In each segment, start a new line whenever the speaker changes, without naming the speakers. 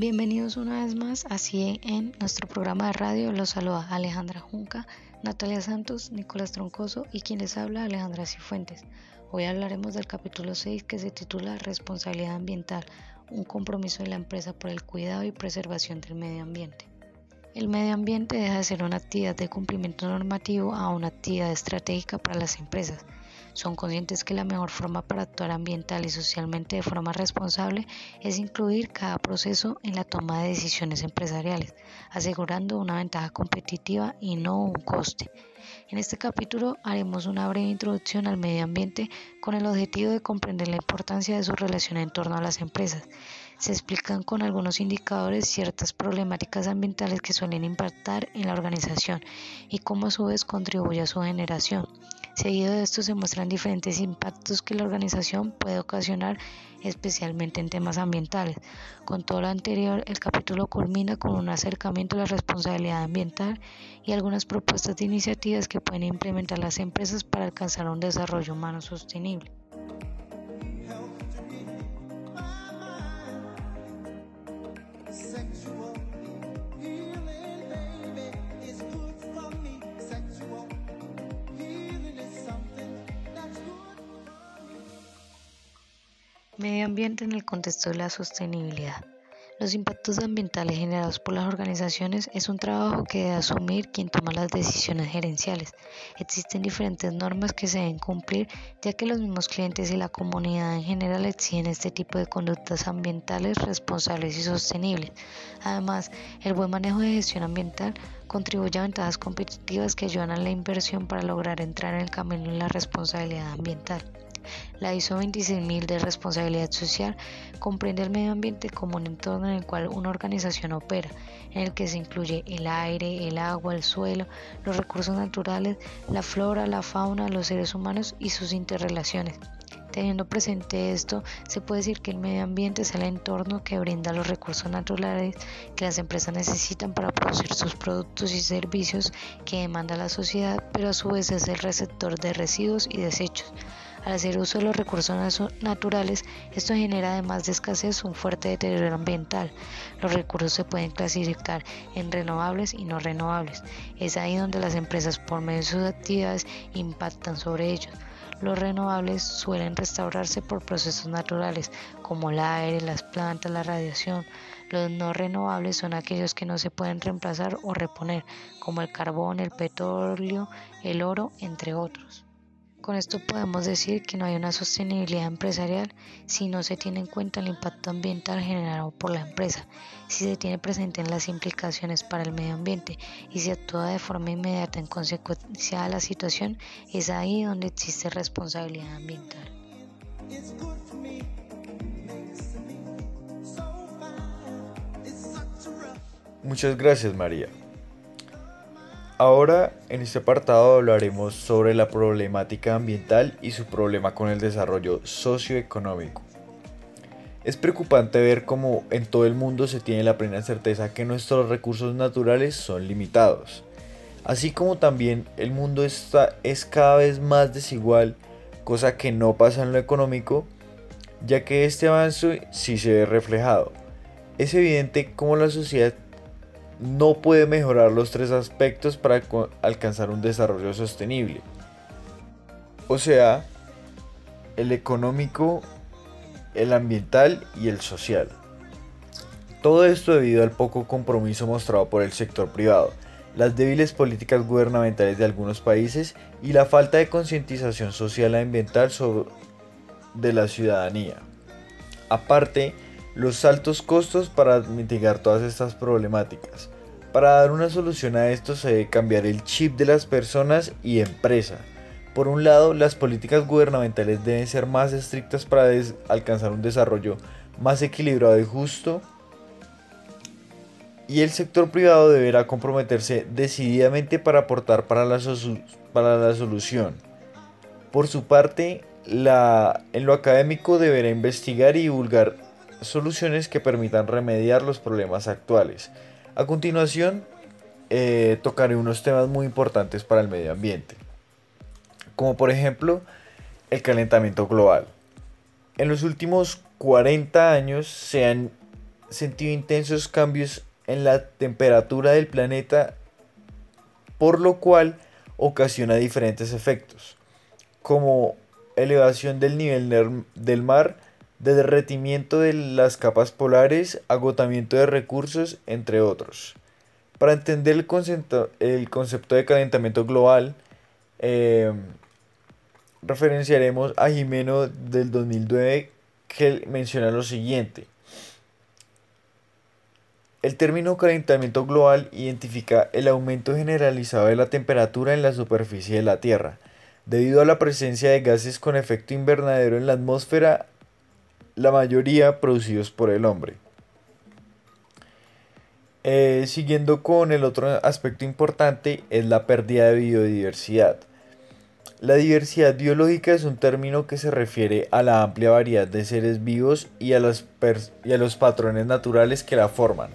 Bienvenidos una vez más así en nuestro programa de radio. Los saluda Alejandra Junca, Natalia Santos, Nicolás Troncoso y quien les habla Alejandra Cifuentes. Hoy hablaremos del capítulo 6 que se titula Responsabilidad ambiental, un compromiso de la empresa por el cuidado y preservación del medio ambiente. El medio ambiente deja de ser una actividad de cumplimiento normativo a una actividad estratégica para las empresas son conscientes que la mejor forma para actuar ambiental y socialmente de forma responsable es incluir cada proceso en la toma de decisiones empresariales, asegurando una ventaja competitiva y no un coste. En este capítulo haremos una breve introducción al medio ambiente con el objetivo de comprender la importancia de su relación en torno a las empresas. Se explican con algunos indicadores ciertas problemáticas ambientales que suelen impactar en la organización y cómo a su vez contribuye a su generación. Seguido de esto se muestran diferentes impactos que la organización puede ocasionar, especialmente en temas ambientales. Con todo lo anterior, el capítulo culmina con un acercamiento a la responsabilidad ambiental y algunas propuestas de iniciativas que pueden implementar las empresas para alcanzar un desarrollo humano sostenible. Medio ambiente en el contexto de la sostenibilidad. Los impactos ambientales generados por las organizaciones es un trabajo que debe asumir quien toma las decisiones gerenciales. Existen diferentes normas que se deben cumplir ya que los mismos clientes y la comunidad en general exigen este tipo de conductas ambientales responsables y sostenibles. Además, el buen manejo de gestión ambiental contribuye a ventajas competitivas que ayudan a la inversión para lograr entrar en el camino de la responsabilidad ambiental. La ISO 26000 de responsabilidad social comprende el medio ambiente como un entorno en el cual una organización opera, en el que se incluye el aire, el agua, el suelo, los recursos naturales, la flora, la fauna, los seres humanos y sus interrelaciones. Teniendo presente esto, se puede decir que el medio ambiente es el entorno que brinda los recursos naturales que las empresas necesitan para producir sus productos y servicios que demanda la sociedad, pero a su vez es el receptor de residuos y desechos. Al hacer uso de los recursos naturales, esto genera además de escasez un fuerte deterioro ambiental. Los recursos se pueden clasificar en renovables y no renovables. Es ahí donde las empresas por medio de sus actividades impactan sobre ellos. Los renovables suelen restaurarse por procesos naturales como el aire, las plantas, la radiación. Los no renovables son aquellos que no se pueden reemplazar o reponer, como el carbón, el petróleo, el oro, entre otros. Con esto podemos decir que no hay una sostenibilidad empresarial si no se tiene en cuenta el impacto ambiental generado por la empresa, si se tiene presente en las implicaciones para el medio ambiente y se actúa de forma inmediata en consecuencia de la situación, es ahí donde existe responsabilidad ambiental.
Muchas gracias María. Ahora en este apartado hablaremos sobre la problemática ambiental y su problema con el desarrollo socioeconómico. Es preocupante ver cómo en todo el mundo se tiene la plena certeza que nuestros recursos naturales son limitados, así como también el mundo está, es cada vez más desigual, cosa que no pasa en lo económico, ya que este avance sí se ve reflejado. Es evidente cómo la sociedad no puede mejorar los tres aspectos para alcanzar un desarrollo sostenible. O sea, el económico, el ambiental y el social. Todo esto debido al poco compromiso mostrado por el sector privado, las débiles políticas gubernamentales de algunos países y la falta de concientización social ambiental de la ciudadanía. Aparte, los altos costos para mitigar todas estas problemáticas. Para dar una solución a esto se debe cambiar el chip de las personas y empresa. Por un lado, las políticas gubernamentales deben ser más estrictas para alcanzar un desarrollo más equilibrado y justo. Y el sector privado deberá comprometerse decididamente para aportar para la, para la solución. Por su parte, la, en lo académico deberá investigar y divulgar soluciones que permitan remediar los problemas actuales. A continuación, eh, tocaré unos temas muy importantes para el medio ambiente, como por ejemplo el calentamiento global. En los últimos 40 años se han sentido intensos cambios en la temperatura del planeta, por lo cual ocasiona diferentes efectos, como elevación del nivel del mar, derretimiento de las capas polares, agotamiento de recursos, entre otros. Para entender el concepto, el concepto de calentamiento global, eh, referenciaremos a Jimeno del 2009 que menciona lo siguiente. El término calentamiento global identifica el aumento generalizado de la temperatura en la superficie de la Tierra, debido a la presencia de gases con efecto invernadero en la atmósfera, la mayoría producidos por el hombre. Eh, siguiendo con el otro aspecto importante es la pérdida de biodiversidad. La diversidad biológica es un término que se refiere a la amplia variedad de seres vivos y a, los patrones naturales que la forman,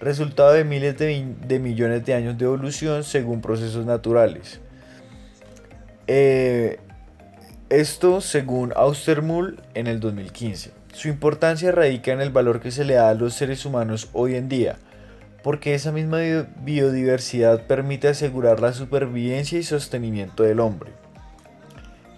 resultado de miles de, millones de años de evolución según procesos naturales. Eh, esto según Austermull en el 2015. Su importancia radica en el valor que se le da a los seres humanos hoy en día, porque esa misma biodiversidad permite asegurar la supervivencia y sostenimiento del hombre.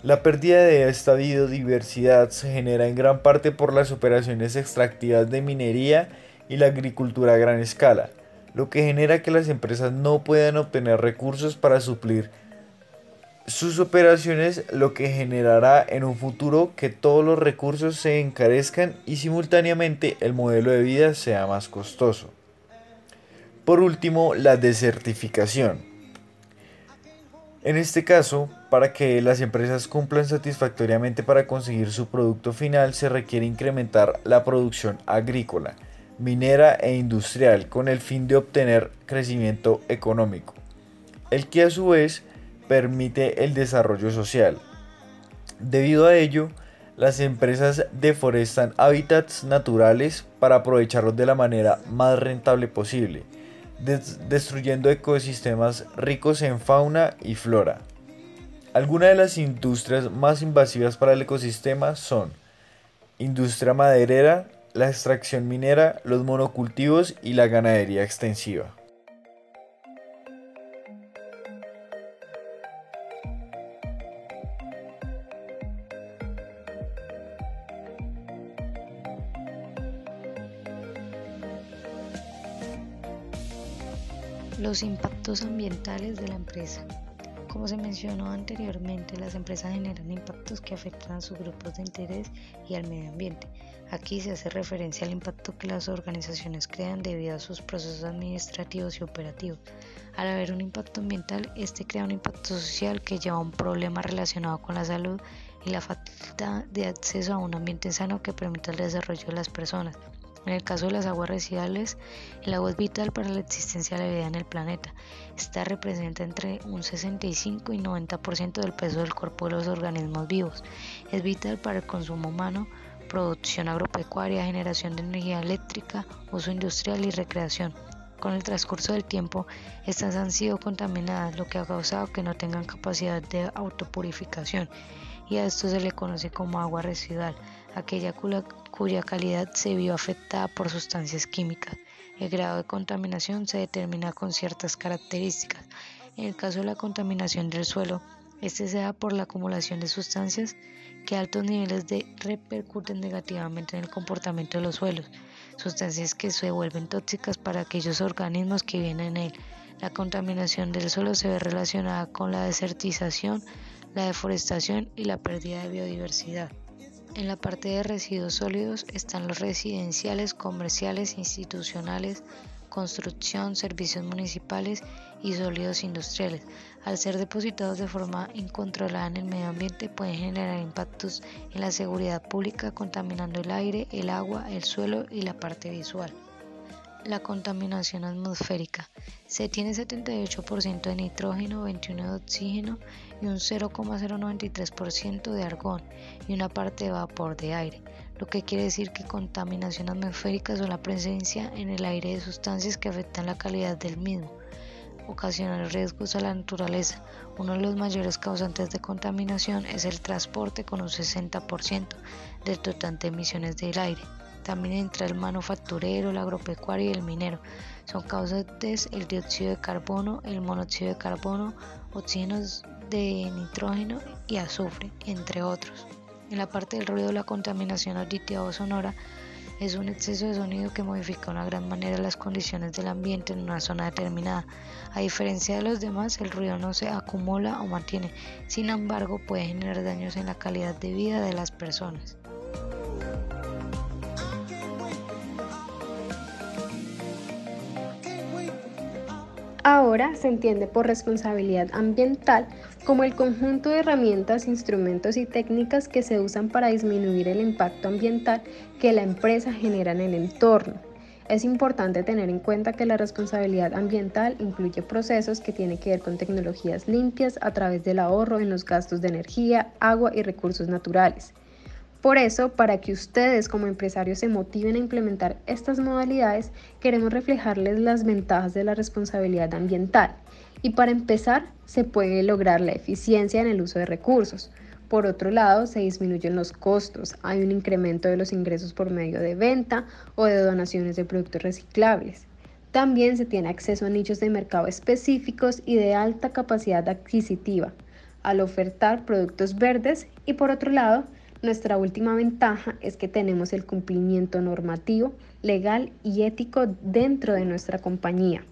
La pérdida de esta biodiversidad se genera en gran parte por las operaciones extractivas de minería y la agricultura a gran escala, lo que genera que las empresas no puedan obtener recursos para suplir sus operaciones, lo que generará en un futuro que todos los recursos se encarezcan y simultáneamente el modelo de vida sea más costoso. Por último, la desertificación. En este caso, para que las empresas cumplan satisfactoriamente para conseguir su producto final, se requiere incrementar la producción agrícola, minera e industrial con el fin de obtener crecimiento económico, el que a su vez permite el desarrollo social. Debido a ello, las empresas deforestan hábitats naturales para aprovecharlos de la manera más rentable posible, destruyendo ecosistemas ricos en fauna y flora. Algunas de las industrias más invasivas para el ecosistema son industria maderera, la extracción minera, los monocultivos y la ganadería extensiva.
Los impactos ambientales de la empresa. Como se mencionó anteriormente, las empresas generan impactos que afectan a sus grupos de interés y al medio ambiente. Aquí se hace referencia al impacto que las organizaciones crean debido a sus procesos administrativos y operativos. Al haber un impacto ambiental, este crea un impacto social que lleva a un problema relacionado con la salud y la falta de acceso a un ambiente sano que permita el desarrollo de las personas. En el caso de las aguas residuales, el agua es vital para la existencia de la vida en el planeta. Esta representa entre un 65 y 90% del peso del cuerpo de los organismos vivos. Es vital para el consumo humano, producción agropecuaria, generación de energía eléctrica, uso industrial y recreación. Con el transcurso del tiempo, estas han sido contaminadas, lo que ha causado que no tengan capacidad de autopurificación, y a esto se le conoce como agua residual aquella cuya calidad se vio afectada por sustancias químicas. El grado de contaminación se determina con ciertas características. En el caso de la contaminación del suelo, este se da por la acumulación de sustancias que a altos niveles de repercuten negativamente en el comportamiento de los suelos, sustancias que se vuelven tóxicas para aquellos organismos que viven en él. La contaminación del suelo se ve relacionada con la desertización, la deforestación y la pérdida de biodiversidad. En la parte de residuos sólidos están los residenciales, comerciales, institucionales, construcción, servicios municipales y sólidos industriales. Al ser depositados de forma incontrolada en el medio ambiente pueden generar impactos en la seguridad pública contaminando el aire, el agua, el suelo y la parte visual. La contaminación atmosférica. Se tiene 78% de nitrógeno, 21% de oxígeno y un 0,093% de argón y una parte de vapor de aire, lo que quiere decir que contaminación atmosférica es la presencia en el aire de sustancias que afectan la calidad del mismo. Ocasionan riesgos a la naturaleza. Uno de los mayores causantes de contaminación es el transporte con un 60% del total de emisiones del aire también entre el manufacturero, el agropecuario y el minero. Son causantes el dióxido de carbono, el monóxido de carbono, oxígenos de nitrógeno y azufre, entre otros. En la parte del ruido, la contaminación auditiva o sonora es un exceso de sonido que modifica de una gran manera las condiciones del ambiente en una zona determinada. A diferencia de los demás, el ruido no se acumula o mantiene, sin embargo puede generar daños en la calidad de vida de las personas.
Ahora se entiende por responsabilidad ambiental como el conjunto de herramientas, instrumentos y técnicas que se usan para disminuir el impacto ambiental que la empresa genera en el entorno. Es importante tener en cuenta que la responsabilidad ambiental incluye procesos que tienen que ver con tecnologías limpias a través del ahorro en los gastos de energía, agua y recursos naturales. Por eso, para que ustedes como empresarios se motiven a implementar estas modalidades, queremos reflejarles las ventajas de la responsabilidad ambiental. Y para empezar, se puede lograr la eficiencia en el uso de recursos. Por otro lado, se disminuyen los costos, hay un incremento de los ingresos por medio de venta o de donaciones de productos reciclables. También se tiene acceso a nichos de mercado específicos y de alta capacidad adquisitiva al ofertar productos verdes y por otro lado, nuestra última ventaja es que tenemos el cumplimiento normativo, legal y ético dentro de nuestra compañía.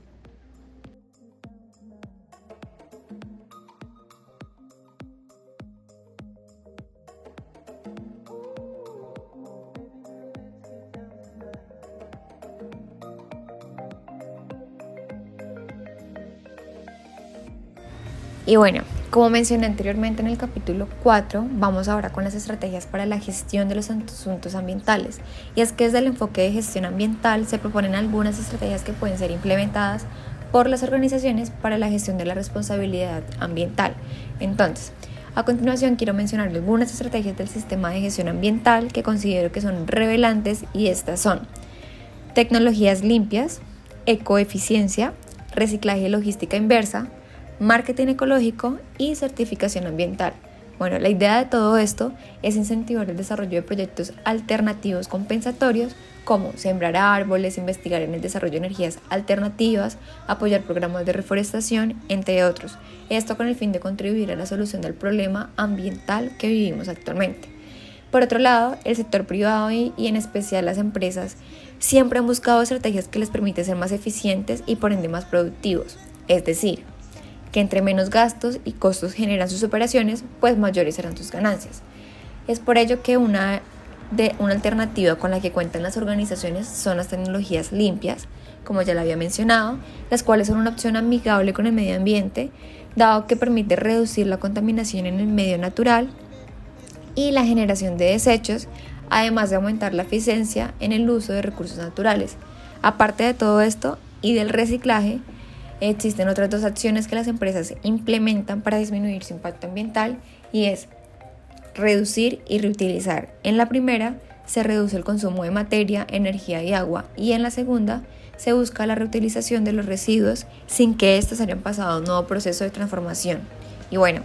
Y bueno, como mencioné anteriormente en el capítulo 4, vamos ahora con las estrategias para la gestión de los asuntos ambientales. Y es que desde el enfoque de gestión ambiental se proponen algunas estrategias que pueden ser implementadas por las organizaciones para la gestión de la responsabilidad ambiental. Entonces, a continuación quiero mencionar algunas estrategias del sistema de gestión ambiental que considero que son revelantes y estas son tecnologías limpias, ecoeficiencia, reciclaje y logística inversa, marketing ecológico y certificación ambiental. Bueno, la idea de todo esto es incentivar el desarrollo de proyectos alternativos compensatorios como sembrar árboles, investigar en el desarrollo de energías alternativas, apoyar programas de reforestación, entre otros. Esto con el fin de contribuir a la solución del problema ambiental que vivimos actualmente. Por otro lado, el sector privado y, en especial las empresas siempre han buscado estrategias que les permiten ser más eficientes y por ende más productivos. Es decir, que entre menos gastos y costos generan sus operaciones, pues mayores serán sus ganancias. Es por ello que una, de, una alternativa con la que cuentan las organizaciones son las tecnologías limpias, como ya lo había mencionado, las cuales son una opción amigable con el medio ambiente, dado que permite reducir la contaminación en el medio natural y la generación de desechos, además de aumentar la eficiencia en el uso de recursos naturales. Aparte de todo esto y del reciclaje, Existen otras dos acciones que las empresas implementan para disminuir su impacto ambiental y es reducir y reutilizar. En la primera se reduce el consumo de materia, energía y agua y en la segunda se busca la reutilización de los residuos sin que estos hayan pasado un nuevo proceso de transformación. Y bueno,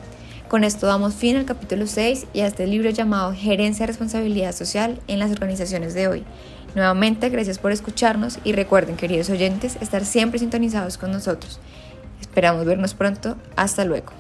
con esto damos fin al capítulo 6 y a este libro llamado Gerencia de Responsabilidad Social en las organizaciones de hoy. Nuevamente, gracias por escucharnos y recuerden, queridos oyentes, estar siempre sintonizados con nosotros. Esperamos vernos pronto. Hasta luego.